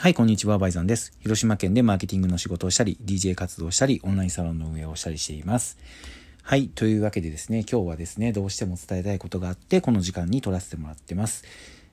はい、こんにちは、バイザンです。広島県でマーケティングの仕事をしたり、DJ 活動したり、オンラインサロンの運営をしたりしています。はい、というわけでですね、今日はですね、どうしても伝えたいことがあって、この時間に撮らせてもらってます。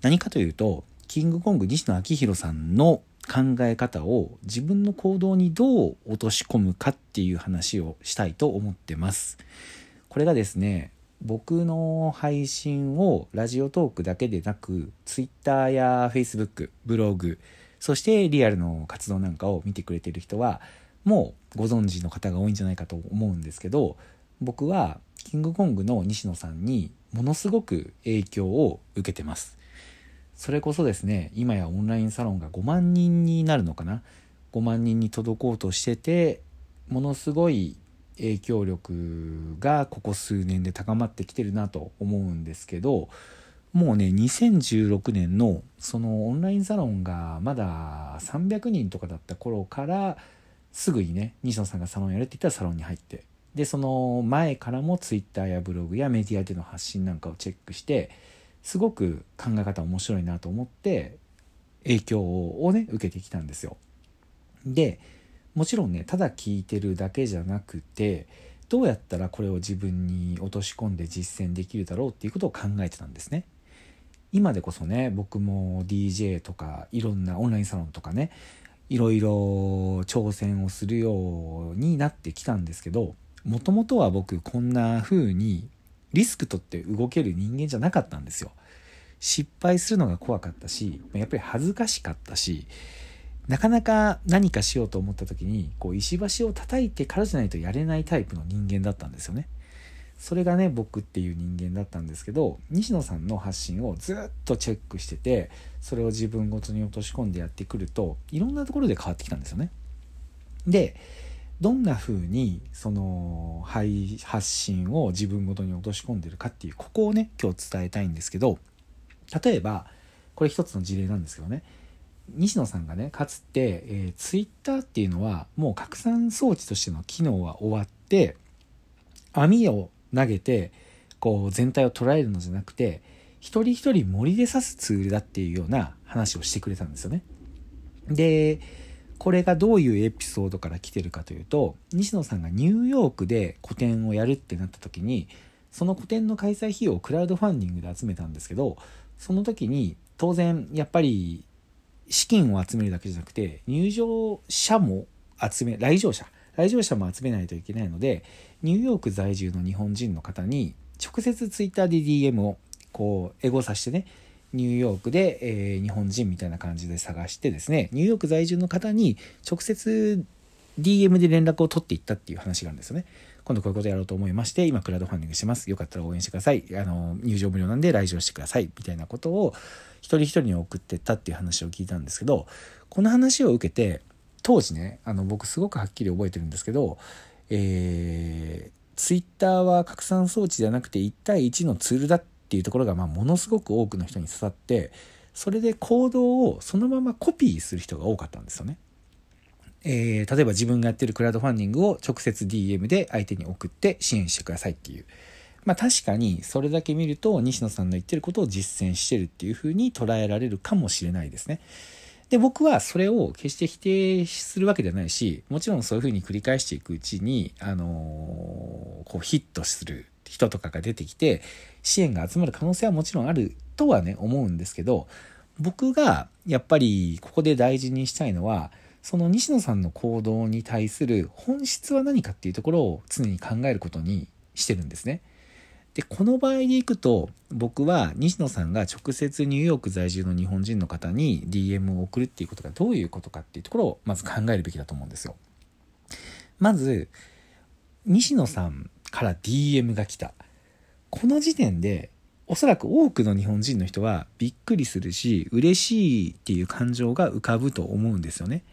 何かというと、キングコング西野昭弘さんの考え方を自分の行動にどう落とし込むかっていう話をしたいと思ってます。これがですね、僕の配信をラジオトークだけでなく Twitter や Facebook ブログそしてリアルの活動なんかを見てくれてる人はもうご存知の方が多いんじゃないかと思うんですけど僕はキングコングの西野さんにものすごく影響を受けてます。それこそですね今やオンラインサロンが5万人になるのかな？5万人に届こうとしててものすごい影響力がここ数年で高まってきてるなと思うんですけどもうね2016年のそのオンラインサロンがまだ300人とかだった頃からすぐにね西野さんがサロンやるって言ったらサロンに入ってでその前からも Twitter やブログやメディアでの発信なんかをチェックしてすごく考え方面白いなと思って影響をね受けてきたんですよ。でもちろんねただ聞いてるだけじゃなくてどうやったらこれを自分に落とし込んで実践できるだろうっていうことを考えてたんですね。今でこそね僕も DJ とかいろんなオンラインサロンとかねいろいろ挑戦をするようになってきたんですけどもともとは僕こんな風にリスク取って動ける人間じゃなかったんですよ。失敗するのが怖かったしやっぱり恥ずかしかったしなかなか何かしようと思った時にこう石橋を叩いてからじゃないとやれないタイプの人間だったんですよね。それがね僕っていう人間だったんですけど西野さんの発信をずっとチェックしててそれを自分ごとに落とし込んでやってくるといろんなところで変わってきたんですよね。でどんな風にその発信を自分ごとに落とし込んでるかっていうここをね今日伝えたいんですけど例えばこれ一つの事例なんですけどね西野さんがねかつて、えー、ツイッターっていうのはもう拡散装置としての機能は終わって網を投げてこう全体を捉えるのじゃなくて一人一人森で刺すツールだっていうような話をしてくれたんですよね。でこれがどういうエピソードから来てるかというと西野さんがニューヨークで個展をやるってなった時にその個展の開催費用をクラウドファンディングで集めたんですけどその時に当然やっぱり資金を集めるだけじゃなくて入場者も集め来場者来場者も集めないといけないのでニューヨーク在住の日本人の方に直接ツイッターで DM をこうエゴさしてねニューヨークで、えー、日本人みたいな感じで探してですねニューヨーク在住の方に直接 DM で連絡を取っていったっていう話があるんですよね。今度こういうことやろうと思いまして今クラウドファンディングしてます。よかったら応援してください。あの入場無料なんで来場してください。みたいなことを一人一人に送ってったっていう話を聞いたんですけどこの話を受けて当時ねあの僕すごくはっきり覚えてるんですけどえー、ツイッターは拡散装置じゃなくて1対1のツールだっていうところが、まあ、ものすごく多くの人に刺さってそれで行動をそのままコピーする人が多かったんですよね。えー、例えば自分がやってるクラウドファンディングを直接 DM で相手に送って支援してくださいっていう。まあ確かにそれだけ見ると西野さんの言ってることを実践してるっていうふうに捉えられるかもしれないですね。で、僕はそれを決して否定するわけではないし、もちろんそういうふうに繰り返していくうちに、あのー、こうヒットする人とかが出てきて、支援が集まる可能性はもちろんあるとはね、思うんですけど、僕がやっぱりここで大事にしたいのは、その西野さんの行動に対する本質は何かっていうところを常に考えることにしてるんですね。で、この場合でいくと、僕は西野さんが直接ニューヨーク在住の日本人の方に DM を送るっていうことがどういうことかっていうところをまず考えるべきだと思うんですよ。まず、西野さんから DM が来た。この時点で、おそらく多くの日本人の人はびっくりするし、嬉しいっていう感情が浮かぶと思うんですよね。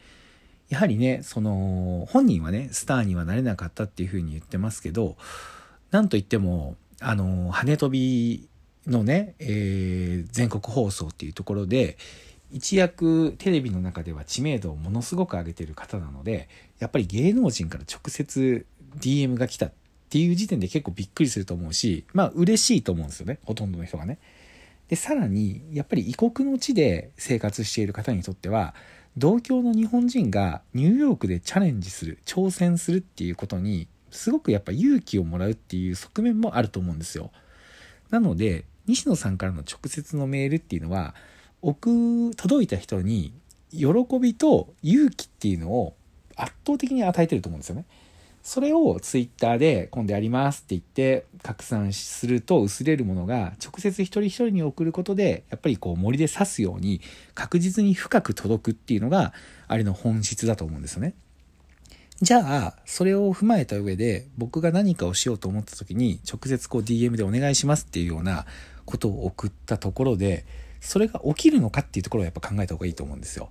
やはりね、その、本人はね、スターにはなれなかったっていうふうに言ってますけど、なんといっても、あの、羽飛びのね、えー、全国放送っていうところで、一躍テレビの中では知名度をものすごく上げてる方なので、やっぱり芸能人から直接 DM が来たっていう時点で結構びっくりすると思うし、まあ嬉しいと思うんですよね、ほとんどの人がね。で、さらに、やっぱり異国の地で生活している方にとっては、同郷の日本人がニューヨークでチャレンジする挑戦するっていうことにすごくやっぱ勇気をもらうっていう側面もあると思うんですよなので西野さんからの直接のメールっていうのは送届いた人に喜びと勇気っていうのを圧倒的に与えてると思うんですよね。それをツイッターで今度やりますって言って拡散すると薄れるものが直接一人一人に送ることでやっぱりこう森で刺すように確実に深く届くっていうのがあれの本質だと思うんですよね。じゃあ、それを踏まえた上で僕が何かをしようと思った時に直接こう DM でお願いしますっていうようなことを送ったところでそれが起きるのかっていうところをやっぱ考えた方がいいと思うんですよ。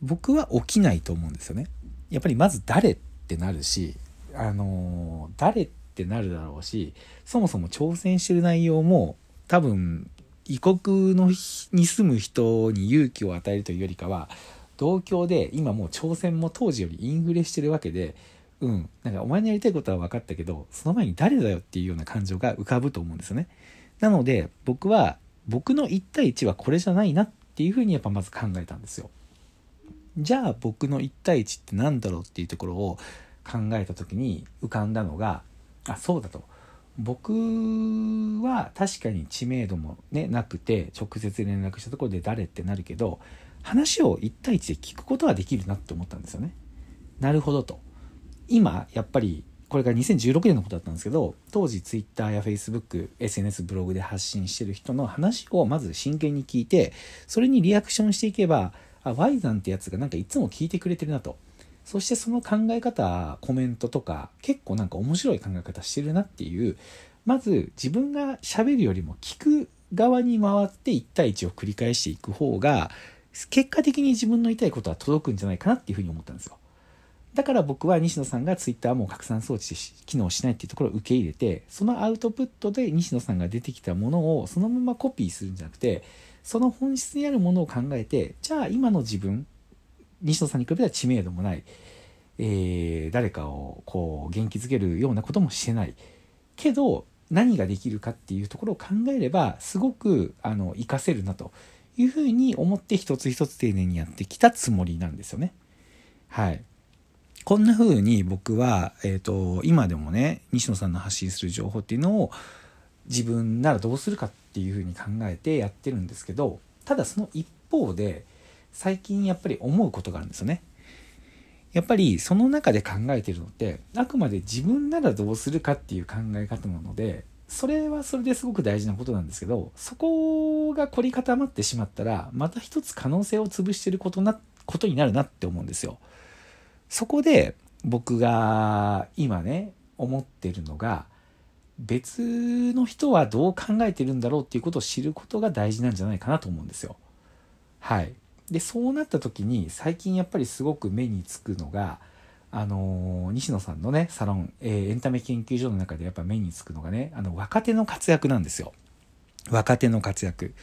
僕は起きないと思うんですよね。やっぱりまず誰ってなるし、あのー、誰ってなるだろうし、そもそも挑戦してる内容も多分異国のに住む人に勇気を与えるというよりかは、同郷で今もう挑戦も当時よりインフレしてるわけで、うん、なんかお前のやりたいことは分かったけど、その前に誰だよっていうような感情が浮かぶと思うんですよね。なので僕は僕の1対1はこれじゃないなっていうふうにやっぱまず考えたんですよ。じゃあ僕の1対1って何だろうっていうところを考えた時に浮かんだのがあそうだと僕は確かに知名度もねなくて直接連絡したところで誰ってなるけど話を1対1で聞くことはできるなって思ったんですよね。なるほどと。今やっぱりこれが2016年のことだったんですけど当時 Twitter や Facebook、SNS ブログで発信してる人の話をまず真剣に聞いてそれにリアクションしていけばあ Y さんってやつがなんかいつも聞いてくれてるなとそしてその考え方コメントとか結構なんか面白い考え方してるなっていうまず自分がしゃべるよりも聞く側に回って1対1を繰り返していく方が結果的に自分の言いたいことは届くんじゃないかなっていうふうに思ったんですよ。だから僕は西野さんがツイッターも拡散装置で機能しないっていうところを受け入れてそのアウトプットで西野さんが出てきたものをそのままコピーするんじゃなくてその本質にあるものを考えてじゃあ今の自分西野さんに比べたら知名度もない、えー、誰かをこう元気づけるようなこともしてないけど何ができるかっていうところを考えればすごくあの活かせるなというふうに思って一つ一つ丁寧にやってきたつもりなんですよね。はい。こんな風に僕は、えーと、今でもね西野さんの発信する情報っていうのを自分ならどうするかっていう風に考えてやってるんですけどただその一方で最近やっぱり思うことがあるんですよね。やっぱりその中で考えてるのってあくまで自分ならどうするかっていう考え方なのでそれはそれですごく大事なことなんですけどそこが凝り固まってしまったらまた一つ可能性を潰してることなことになるなって思うんですよ。そこで僕が今ね思ってるのが別の人はどう考えてるんだろうっていうことを知ることが大事なんじゃないかなと思うんですよ。はい。でそうなった時に最近やっぱりすごく目につくのがあのー、西野さんのねサロン、えー、エンタメ研究所の中でやっぱ目につくのがねあの若手の活躍なんですよ。若手の活躍。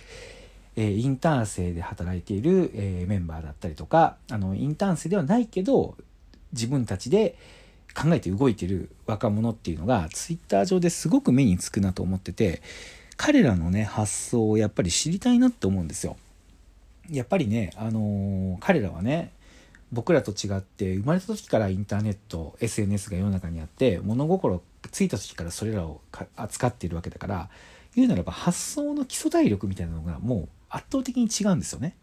えインターン生で働いている、えメンバーだったりとかあのインターン生ではないけど自分たちで考えて動いてる若者っていうのがツイッター上ですごく目につくなと思ってて彼らのね発想をやっぱり知りたいなって思うんですよ。やっぱりね、あのー、彼らはね僕らと違って生まれた時からインターネット SNS が世の中にあって物心ついた時からそれらを扱っているわけだから言うならば発想の基礎体力みたいなのがもう圧倒的に違うんですよね。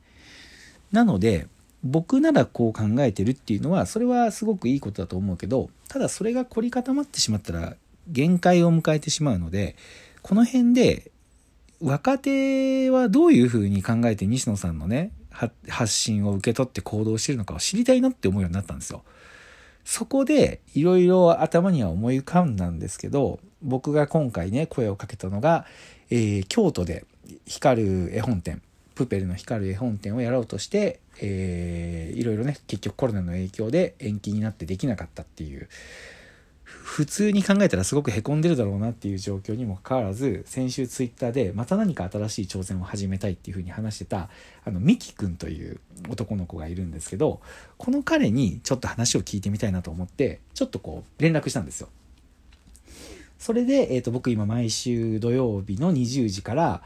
なので僕ならこう考えてるっていうのはそれはすごくいいことだと思うけどただそれが凝り固まってしまったら限界を迎えてしまうのでこの辺で若手はどういうふうに考えて西野さんのね発信を受け取って行動してるのかを知りたいなって思うようになったんですよ。そこでいろいろ頭には思い浮かんだんですけど僕が今回ね声をかけたのが、えー、京都で光る絵本展プペルの光る絵本展をやろうとして、いろいろね結局コロナの影響で延期になってできなかったっていう普通に考えたらすごくへこんでるだろうなっていう状況にもかかわらず先週ツイッターでまた何か新しい挑戦を始めたいっていうふうに話してたあのミキ君という男の子がいるんですけどこの彼にちょっと話を聞いてみたいなと思ってちょっとこう連絡したんですよ。それで、えー、と僕今毎週土曜日の20時から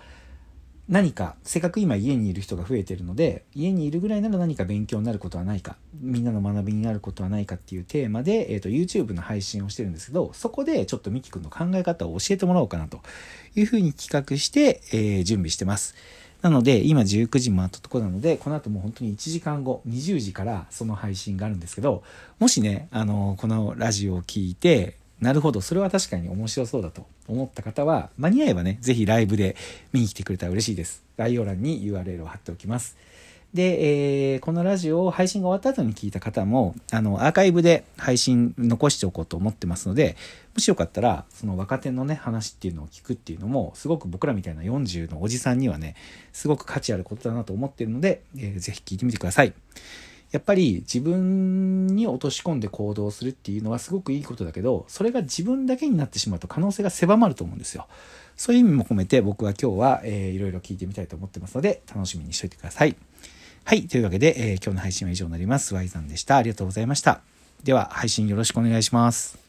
何か、せっかく今家にいる人が増えてるので、家にいるぐらいなら何か勉強になることはないか、みんなの学びになることはないかっていうテーマで、えっ、ー、と、YouTube の配信をしてるんですけど、そこでちょっとミキ君の考え方を教えてもらおうかなというふうに企画して、えー、準備してます。なので、今19時回ったとこなので、この後もう本当に1時間後、20時からその配信があるんですけど、もしね、あの、このラジオを聞いて、なるほど、それは確かに面白そうだと思った方は、間に合えばね、ぜひライブで見に来てくれたら嬉しいです。概要欄に URL を貼っておきます。で、えー、このラジオを配信が終わった後に聞いた方も、あの、アーカイブで配信残しておこうと思ってますので、もしよかったら、その若手のね、話っていうのを聞くっていうのも、すごく僕らみたいな40のおじさんにはね、すごく価値あることだなと思ってるので、えー、ぜひ聞いてみてください。やっぱり自分に落とし込んで行動するっていうのはすごくいいことだけど、それが自分だけになってしまうと可能性が狭まると思うんですよ。そういう意味も込めて僕は今日は、えー、いろいろ聞いてみたいと思ってますので、楽しみにしといてください。はい。というわけで、えー、今日の配信は以上になります。Y さんでした。ありがとうございました。では、配信よろしくお願いします。